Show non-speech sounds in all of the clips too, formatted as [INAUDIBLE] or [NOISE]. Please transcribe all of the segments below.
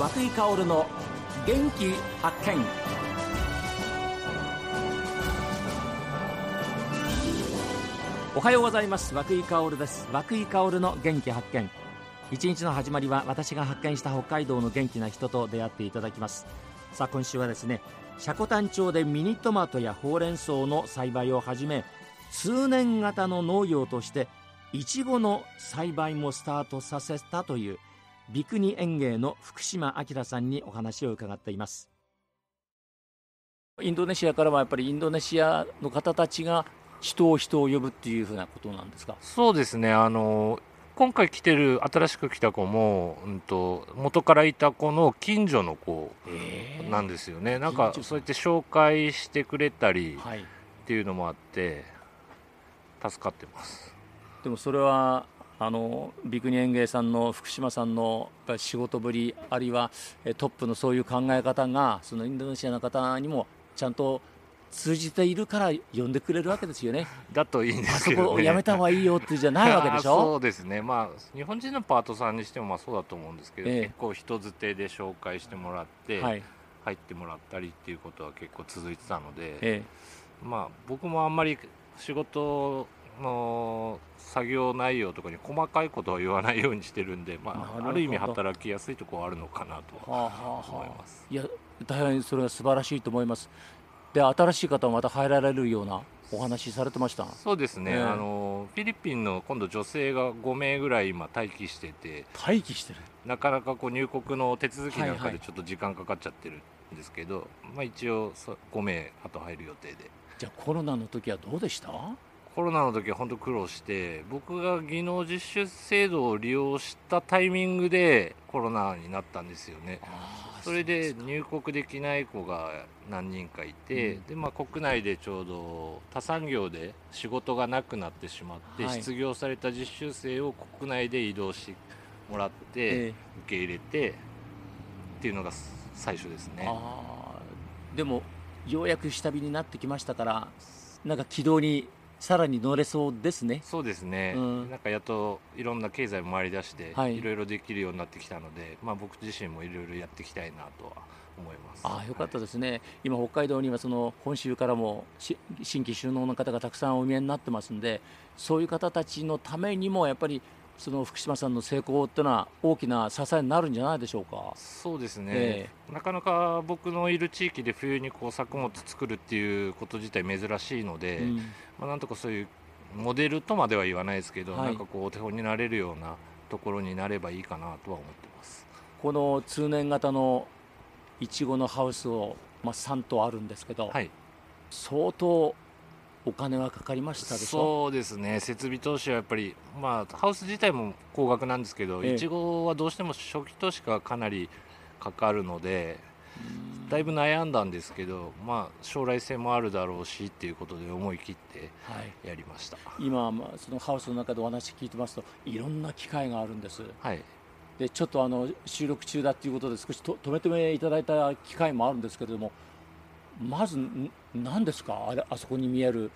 井薫の元気発見。おはようございます。和井薫です。和井薫の元気発見。一日の始まりは私が発見した北海道の元気な人と出会っていただきます。さあ今週はですね積丹町でミニトマトやほうれん草の栽培をはじめ通年型の農業としていちごの栽培もスタートさせたという三国園芸の福島明さんにお話を伺っています。インドネシアからはやっぱりインドネシアの方たちが人を人を呼ぶっていうふうなことなんですか？そうですね。あの今回来てる新しく来た子も、うんと、元からいた子の近所の子なんですよね、えー、なんかそうやって紹介してくれたりっていうのもあって、助かってます。でもそれはあのビクニ園芸さんの福島さんの仕事ぶりあるいはトップのそういう考え方がそのインドネシアの方にもちゃんと通じているから呼んでくれるわけですよね。[LAUGHS] だといいんですけど、ね、そこやめた方がいいよってじゃないわけでしょ？そうですね、まあ、日本人のパートさんにしてもまあそうだと思うんですけど、ええ、結構人づてで紹介してもらって、はい、入ってもらったりっていうことは結構続いてたので、え、まあ、僕もあんまり仕事の作業内容とかに細かいことは言わないようにしてるんで、まあ、ある意味働きやすいところはあるのかなとは思います。いや大変それは素晴らしいと思います。で新しい方もまた入られるようなお話されてました？そうですね、あのフィリピンの今度女性が5名ぐらい今待機してて待機してる。なかなかこう入国の手続きなんかでちょっと時間かかっちゃってるんですけど、はいはい、まあ、一応5名あと入る予定で。じゃあコロナの時はどうでした？コロナの時は本当苦労して僕が技能実習制度を利用したタイミングでコロナになったんですよね。それで入国できない子が何人かいて、うん、でまあ、国内でちょうど他産業で仕事がなくなってしまって、はい、失業された実習生を国内で移動してもらって、受け入れてっていうのが最初ですね。でもようやく下火になってきましたからなんか軌道にさらに乗れそうですね。そうですね、うん、なんかやっといろんな経済も回り出して、はい、いろいろできるようになってきたので、まあ、僕自身もいろいろやっていきたいなとは思います。あよかったですね、はい、今、北海道にはその本州からも新規就農の方がたくさんお見えになってますんでそういう方たちのためにもやっぱりその福島さんの成功っていうのは大きな支えになるんじゃないでしょうか？そうですね、えー、なかなか僕のいる地域で冬にこう作物作るっていうこと自体珍しいので、うん、まあ、なんとかそういうモデルとまでは言わないですけど、はい、なんかこうお手本になれるようなところになればいいかなとは思ってます。この通年型のいちごのハウスを、まあ、3棟あるんですけど、はい、相当お金はかかりましたでしょ？そうですね。設備投資はやっぱり、まあ、ハウス自体も高額なんですけど、いちごはどうしても初期投資がかなりかかるのでだいぶ悩んだんですけど、まあ、将来性もあるだろうしっていうことで思い切ってやりました、はい、今、まあ、そのハウスの中でお話聞いてますといろんな機会があるんです、はい、でちょっとあの収録中だということで少しと止めていただいた機会もあるんですけれどもまず何ですか？あれあそこに見える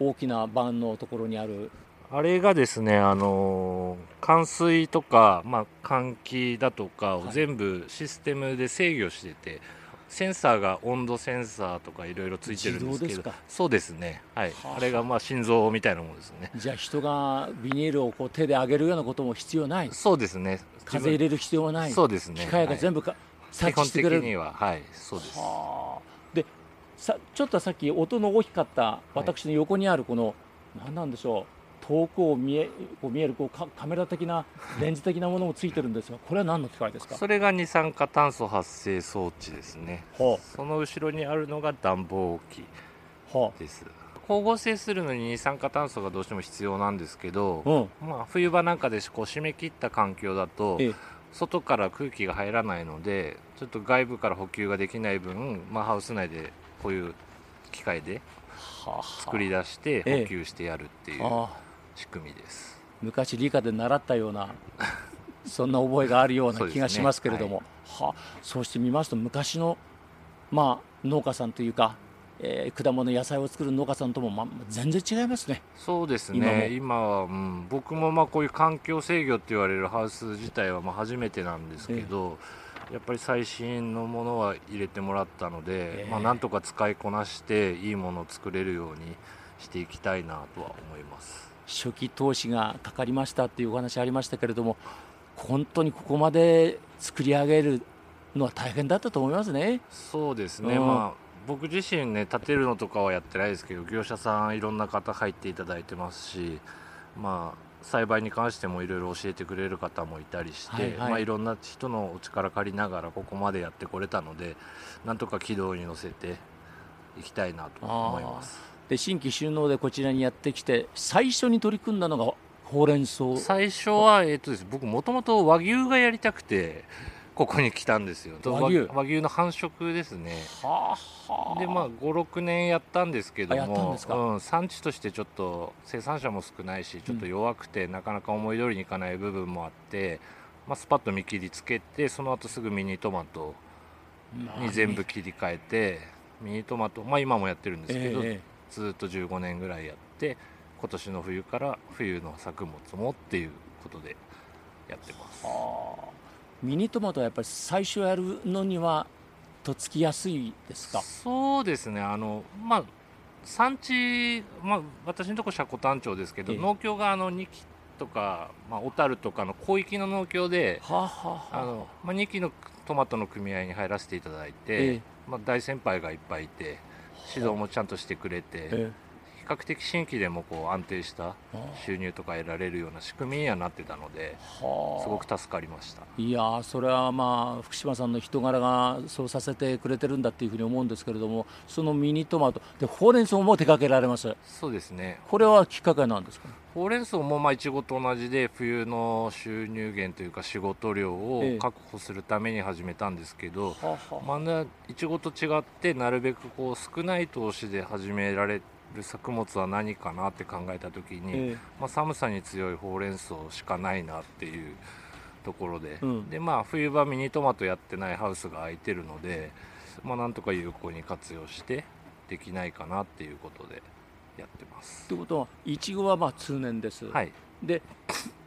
大きな盤のところにある。あれがですね、あの冠水とか、まあ、換気だとかを全部システムで制御してて、はい、センサーが温度センサーとかいろいろついてるんですけどそうですね、はい、はあ、あれがまあ心臓みたいなものですね。じゃあ人がビニールをこう手で上げるようなことも必要ない？そうですね。風入れる必要はない？そうですね。機械が全部か、はい、察知してくれる基本的にははい。そうです。はあさちょっとさっき音の大きかった私の横にあるこの、はい、何なんでしょう遠くを見えこう見えるこうカメラ的な [LAUGHS] レンズ的なものもついてるんですがこれは何の機械ですか？それが二酸化炭素発生装置ですね、はあ、その後ろにあるのが暖房機です、はあ、光合成するのに二酸化炭素がどうしても必要なんですけど、うん、まあ、冬場なんかでこう締め切った環境だと、ええ。外から空気が入らないのでちょっと外部から補給ができない分、まあ、ハウス内でこういう機械で作り出して補給してやるっていう仕組みです、昔理科で習ったような [LAUGHS] そんな覚えがあるような気がしますけれども、ねはい、はそうして見ますと昔の、まあ、農家さんというか、えー、果物野菜を作る農家さんとも、ま、全然違いますね。そうですね。今は、うん、僕もまあこういう環境制御って言われるハウス自体はまあ初めてなんですけど、えやっぱり最新のものは入れてもらったので、えー、まあ、なんとか使いこなしていいものを作れるようにしていきたいなとは思います。初期投資がかかりましたっていうお話ありましたけれども本当にここまで作り上げるのは大変だったと思いますね。そうですね、うん、まあ僕自身ね建てるのとかはやってないですけど業者さんいろんな方入っていただいてますしまあ栽培に関してもいろいろ教えてくれる方もいたりして、はいはい。まあ、いろんな人のお力借りながらここまでやってこれたのでなんとか軌道に乗せていきたいなと思います。で新規収納でこちらにやってきて最初に取り組んだのがほうれん草。最初は、えーとです、僕もともと和牛がやりたくてここに来たんですよ。和牛。和牛の繁殖ですね。はあでまあ56年やったんですけども。うん、産地としてちょっと生産者も少ないしちょっと弱くて、うん、なかなか思い通りにいかない部分もあって、まあ、スパッと見切りつけてその後すぐミニトマトに全部切り替えてミニトマトまあ今もやってるんですけど、えー、ずっと15年ぐらいやって今年の冬から冬の作物もっていうことでやってます。はあミニトマトはやっぱり最初やるのにはとっつきやすいですか？そうですね。あのまあ産地、まあ、私のところ積丹町ですけど、ええ、農協があの2期とか、まあ、小樽とかの広域の農協で、はあはあ、あ。のまあ、2期のトマトの組合に入らせていただいて、え、まあ、大先輩がいっぱいいて指導もちゃんとしてくれて、比較的新規でもこう安定した収入とか得られるような仕組みにはなってたのですごく助かりました。いやそれはまあ福島さんの人柄がそうさせてくれてるんだっていうふうに思うんですけれどもそのミニトマトでほうれん草も手掛けられます。そうですね。これはきっかけなんですか？ほうれん草もまあいちごと同じで冬の収入源というか仕事量を確保するために始めたんですけど、ええ、まあ、いちごと違ってなるべくこう少ない投資で始められる作物は何かなって考えた時に、えー、まあ、寒さに強いほうれん草しかないなっていうところでうん、でまあ、冬場ミニトマトやってないハウスが空いてるので、まあ、なんとか有効に活用してできないかなっていうことでやってます。ということはいちごはまあ通年です。はい、で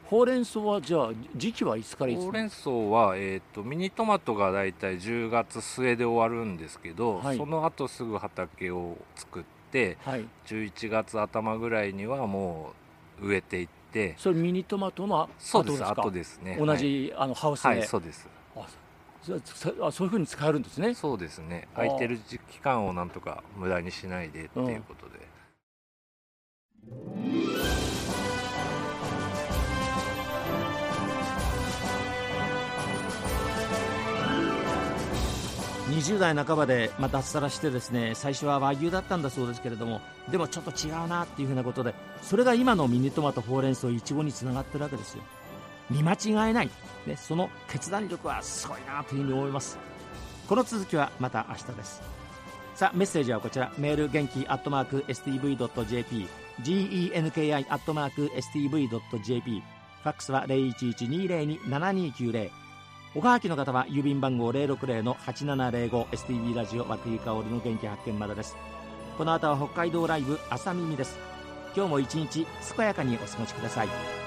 ほうれん草はじゃあ時期はいつからいつほうれん草は、えーと、ミニトマトが大体10月末で終わるんですけど、はい、その後すぐ畑を作って、はい、11月頭ぐらいにはもう植えていって。それミニトマトの後ですか？後ですね。同じ、はい、あのハウスで、はい、そうです。あそそういうふうに使えるんですね。そうですね。空いてる期間をなんとか無駄にしないでっていうことで、20代半ばで、まあ、脱サラしてですね最初は和牛だったんだそうですけれどもでもちょっと違うなっていうふうなことでそれが今のミニトマトほうれん草いちごにつながってるわけですよ。見間違えない、ね、その決断力はすごいなというふうに思います。この続きはまた明日です。さあメッセージはこちら。メール元気アットマーク STV.jp genki アットマーク STV.jp ファックスは0112027290おはがきの方は郵便番号 060-8705STV ラジオ和久井香織の元気発見までです。この後は北海道ライブ朝耳です。今日も一日健やかにお過ごしください。